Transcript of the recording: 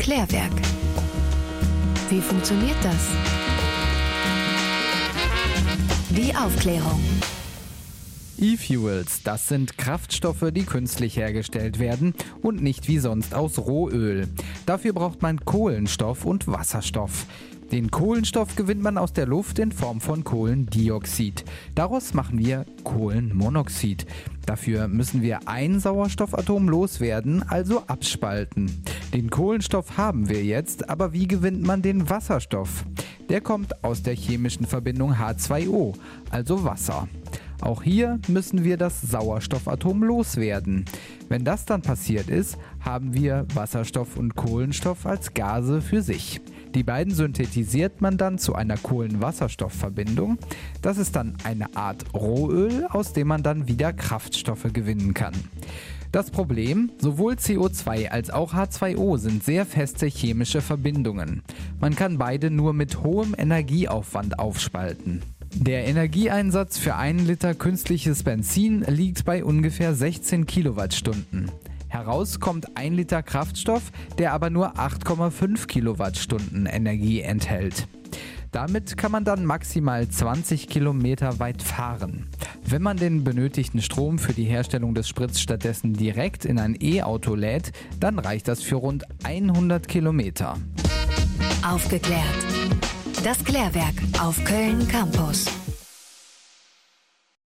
Klärwerk. Wie funktioniert das? Die Aufklärung. E-Fuels, das sind Kraftstoffe, die künstlich hergestellt werden und nicht wie sonst aus Rohöl. Dafür braucht man Kohlenstoff und Wasserstoff. Den Kohlenstoff gewinnt man aus der Luft in Form von Kohlendioxid. Daraus machen wir Kohlenmonoxid. Dafür müssen wir ein Sauerstoffatom loswerden, also abspalten. Den Kohlenstoff haben wir jetzt, aber wie gewinnt man den Wasserstoff? Der kommt aus der chemischen Verbindung H2O, also Wasser. Auch hier müssen wir das Sauerstoffatom loswerden. Wenn das dann passiert ist, haben wir Wasserstoff und Kohlenstoff als Gase für sich. Die beiden synthetisiert man dann zu einer Kohlenwasserstoffverbindung. Das ist dann eine Art Rohöl, aus dem man dann wieder Kraftstoffe gewinnen kann. Das Problem, sowohl CO2 als auch H2O sind sehr feste chemische Verbindungen. Man kann beide nur mit hohem Energieaufwand aufspalten. Der Energieeinsatz für einen Liter künstliches Benzin liegt bei ungefähr 16 Kilowattstunden. Heraus kommt ein Liter Kraftstoff, der aber nur 8,5 Kilowattstunden Energie enthält. Damit kann man dann maximal 20 Kilometer weit fahren. Wenn man den benötigten Strom für die Herstellung des Spritz stattdessen direkt in ein E-Auto lädt, dann reicht das für rund 100 Kilometer. Aufgeklärt. Das Klärwerk auf Köln Campus.